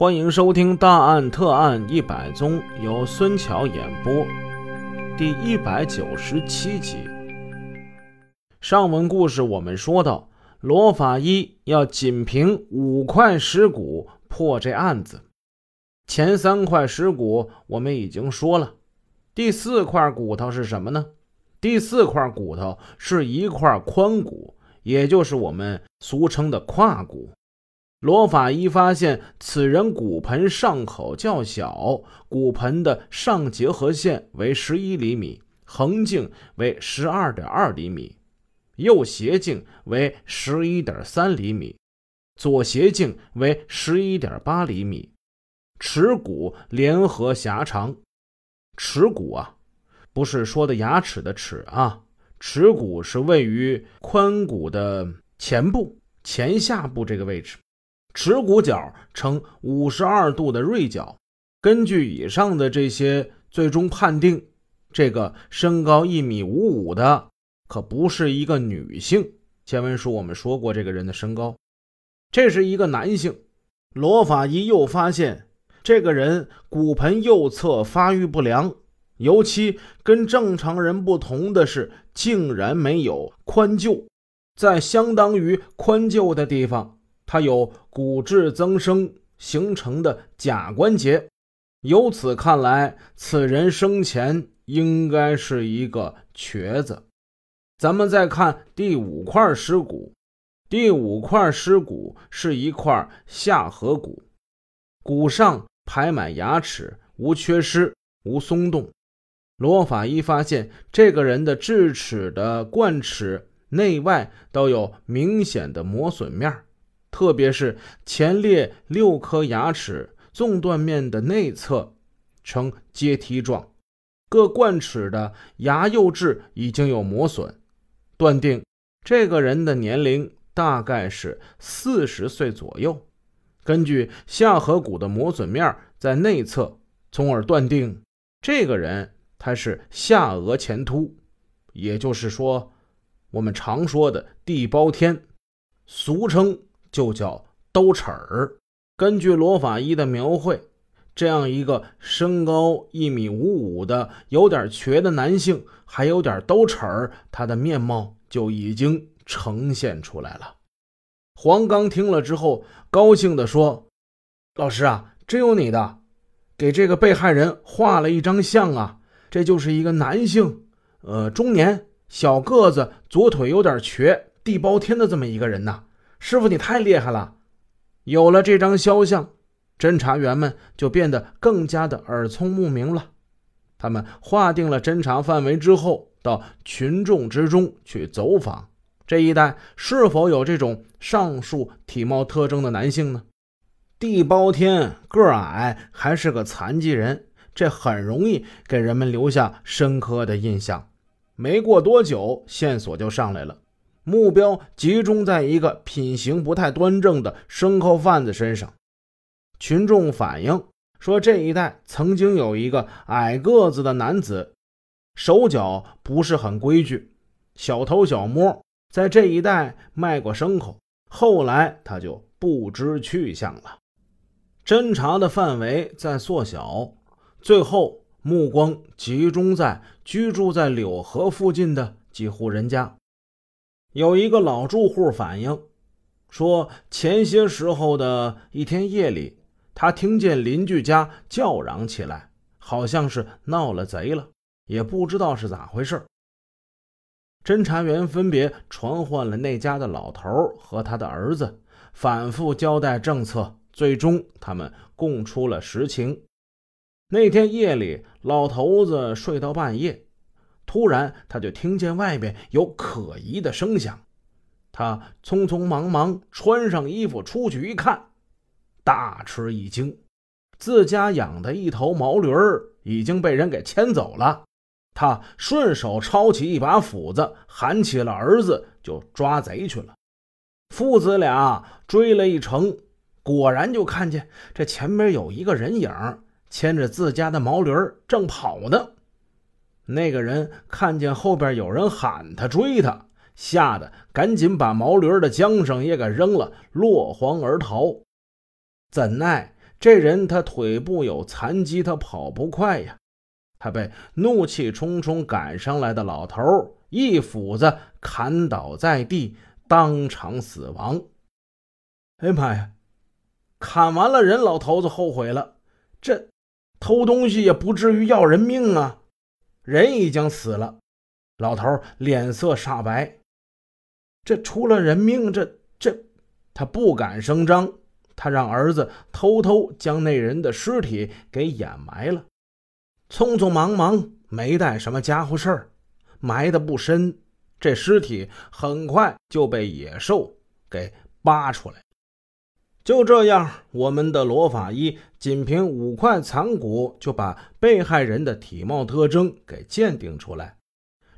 欢迎收听《大案特案一百宗》，由孙桥演播，第一百九十七集。上文故事我们说到，罗法医要仅凭五块尸骨破这案子。前三块尸骨我们已经说了，第四块骨头是什么呢？第四块骨头是一块髋骨，也就是我们俗称的胯骨。罗法医发现，此人骨盆上口较小，骨盆的上结合线为十一厘米，横径为十二点二厘米，右斜径为十一点三厘米，左斜径为十一点八厘米，齿骨联合狭长。齿骨啊，不是说的牙齿的齿啊，齿骨是位于髋骨的前部、前下部这个位置。耻骨角呈五十二度的锐角。根据以上的这些，最终判定，这个身高一米五五的可不是一个女性。前文书我们说过这个人的身高，这是一个男性。罗法医又发现，这个人骨盆右侧发育不良，尤其跟正常人不同的是，竟然没有髋臼，在相当于髋臼的地方。他有骨质增生形成的假关节，由此看来，此人生前应该是一个瘸子。咱们再看第五块尸骨，第五块尸骨是一块下颌骨，骨上排满牙齿，无缺失，无松动。罗法医发现，这个人的智齿的冠齿内外都有明显的磨损面。特别是前列六颗牙齿纵断面的内侧呈阶梯状，各冠齿的牙釉质已经有磨损，断定这个人的年龄大概是四十岁左右。根据下颌骨的磨损面在内侧，从而断定这个人他是下颚前凸，也就是说，我们常说的地包天，俗称。就叫兜齿儿。根据罗法医的描绘，这样一个身高一米五五的、有点瘸的男性，还有点兜齿儿，他的面貌就已经呈现出来了。黄刚听了之后，高兴地说：“老师啊，真有你的，给这个被害人画了一张像啊，这就是一个男性，呃，中年，小个子，左腿有点瘸，地包天的这么一个人呐。”师傅，你太厉害了！有了这张肖像，侦查员们就变得更加的耳聪目明了。他们划定了侦查范围之后，到群众之中去走访。这一带是否有这种上述体貌特征的男性呢？地包天个矮，还是个残疾人，这很容易给人们留下深刻的印象。没过多久，线索就上来了。目标集中在一个品行不太端正的牲口贩子身上。群众反映说，这一带曾经有一个矮个子的男子，手脚不是很规矩，小偷小摸，在这一带卖过牲口。后来他就不知去向了。侦查的范围在缩小，最后目光集中在居住在柳河附近的几户人家。有一个老住户反映说，前些时候的一天夜里，他听见邻居家叫嚷起来，好像是闹了贼了，也不知道是咋回事。侦查员分别传唤了那家的老头和他的儿子，反复交代政策，最终他们供出了实情。那天夜里，老头子睡到半夜。突然，他就听见外边有可疑的声响。他匆匆忙忙穿上衣服出去一看，大吃一惊，自家养的一头毛驴儿已经被人给牵走了。他顺手抄起一把斧子，喊起了儿子，就抓贼去了。父子俩追了一程，果然就看见这前面有一个人影牵着自家的毛驴儿正跑呢。那个人看见后边有人喊他追他，吓得赶紧把毛驴的缰绳也给扔了，落荒而逃。怎奈这人他腿部有残疾，他跑不快呀。他被怒气冲冲赶上来的老头一斧子砍倒在地，当场死亡。哎妈呀！砍完了人，老头子后悔了。这偷东西也不至于要人命啊！人已经死了，老头脸色煞白。这出了人命，这这他不敢声张。他让儿子偷偷将那人的尸体给掩埋了。匆匆忙忙，没带什么家伙事儿，埋的不深。这尸体很快就被野兽给扒出来。就这样，我们的罗法医仅凭五块残骨就把被害人的体貌特征给鉴定出来，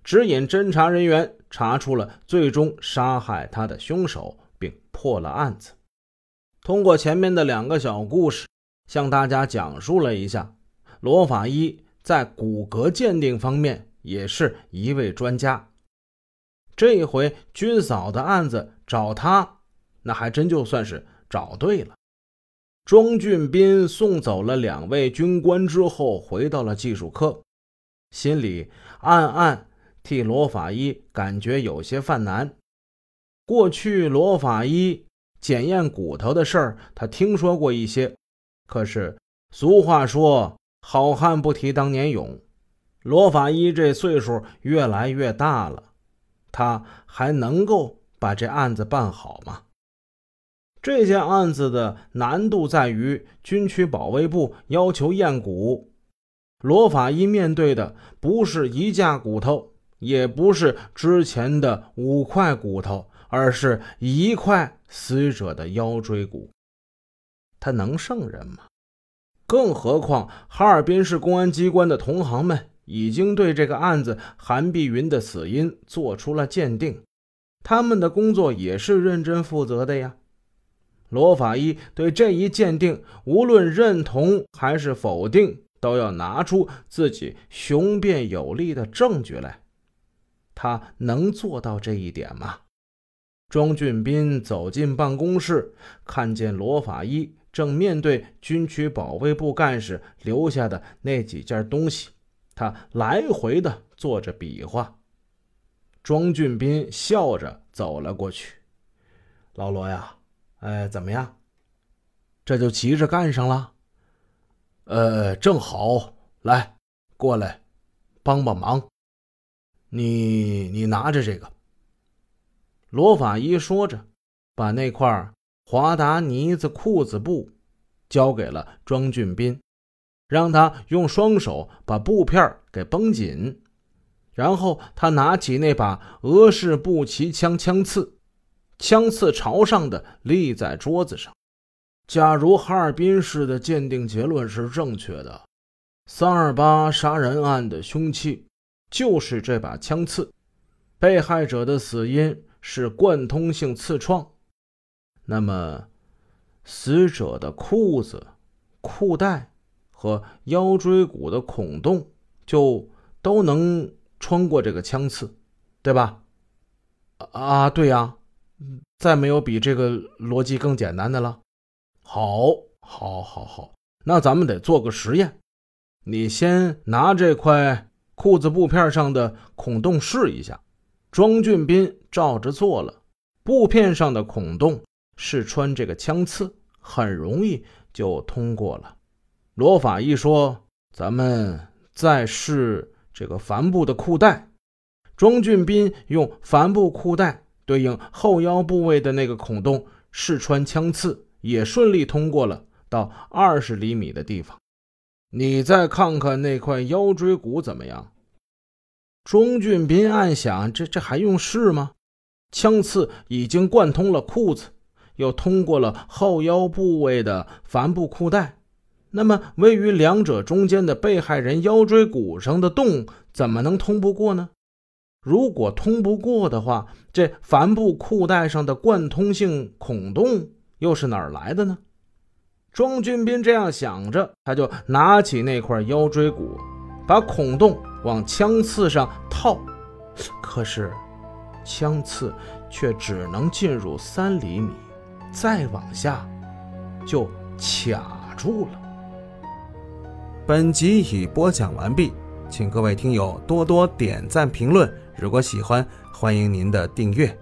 指引侦查人员查出了最终杀害他的凶手，并破了案子。通过前面的两个小故事，向大家讲述了一下罗法医在骨骼鉴定方面也是一位专家。这一回军嫂的案子找他，那还真就算是找对了。庄俊斌送走了两位军官之后，回到了技术科，心里暗暗替罗法医感觉有些犯难。过去罗法医。检验骨头的事儿，他听说过一些。可是俗话说：“好汉不提当年勇。”罗法医这岁数越来越大了，他还能够把这案子办好吗？这件案子的难度在于军区保卫部要求验骨，罗法医面对的不是一架骨头，也不是之前的五块骨头。而是一块死者的腰椎骨，他能胜任吗？更何况哈尔滨市公安机关的同行们已经对这个案子韩碧云的死因做出了鉴定，他们的工作也是认真负责的呀。罗法医对这一鉴定，无论认同还是否定，都要拿出自己雄辩有力的证据来。他能做到这一点吗？庄俊斌走进办公室，看见罗法医正面对军区保卫部干事留下的那几件东西，他来回的做着比划。庄俊斌笑着走了过去：“老罗呀，哎，怎么样？这就急着干上了？呃，正好，来，过来，帮帮忙。你，你拿着这个。”罗法医说着，把那块华达呢子裤子布交给了庄俊斌，让他用双手把布片给绷紧。然后他拿起那把俄式步骑枪枪刺，枪刺朝上的立在桌子上。假如哈尔滨市的鉴定结论是正确的，三二八杀人案的凶器就是这把枪刺，被害者的死因。是贯通性刺创，那么死者的裤子、裤带和腰椎骨的孔洞就都能穿过这个枪刺，对吧？啊，对呀，再没有比这个逻辑更简单的了。好，好，好，好，那咱们得做个实验。你先拿这块裤子布片上的孔洞试一下。庄俊斌照着做了，布片上的孔洞是穿这个枪刺，很容易就通过了。罗法医说：“咱们再试这个帆布的裤带。”庄俊斌用帆布裤带对应后腰部位的那个孔洞试穿枪刺，也顺利通过了，到二十厘米的地方。你再看看那块腰椎骨怎么样？庄俊斌暗想：这这还用试吗？枪刺已经贯通了裤子，又通过了后腰部位的帆布裤带，那么位于两者中间的被害人腰椎骨上的洞怎么能通不过呢？如果通不过的话，这帆布裤带上的贯通性孔洞又是哪儿来的呢？庄俊斌这样想着，他就拿起那块腰椎骨，把孔洞。往枪刺上套，可是枪刺却只能进入三厘米，再往下就卡住了。本集已播讲完毕，请各位听友多多点赞评论。如果喜欢，欢迎您的订阅。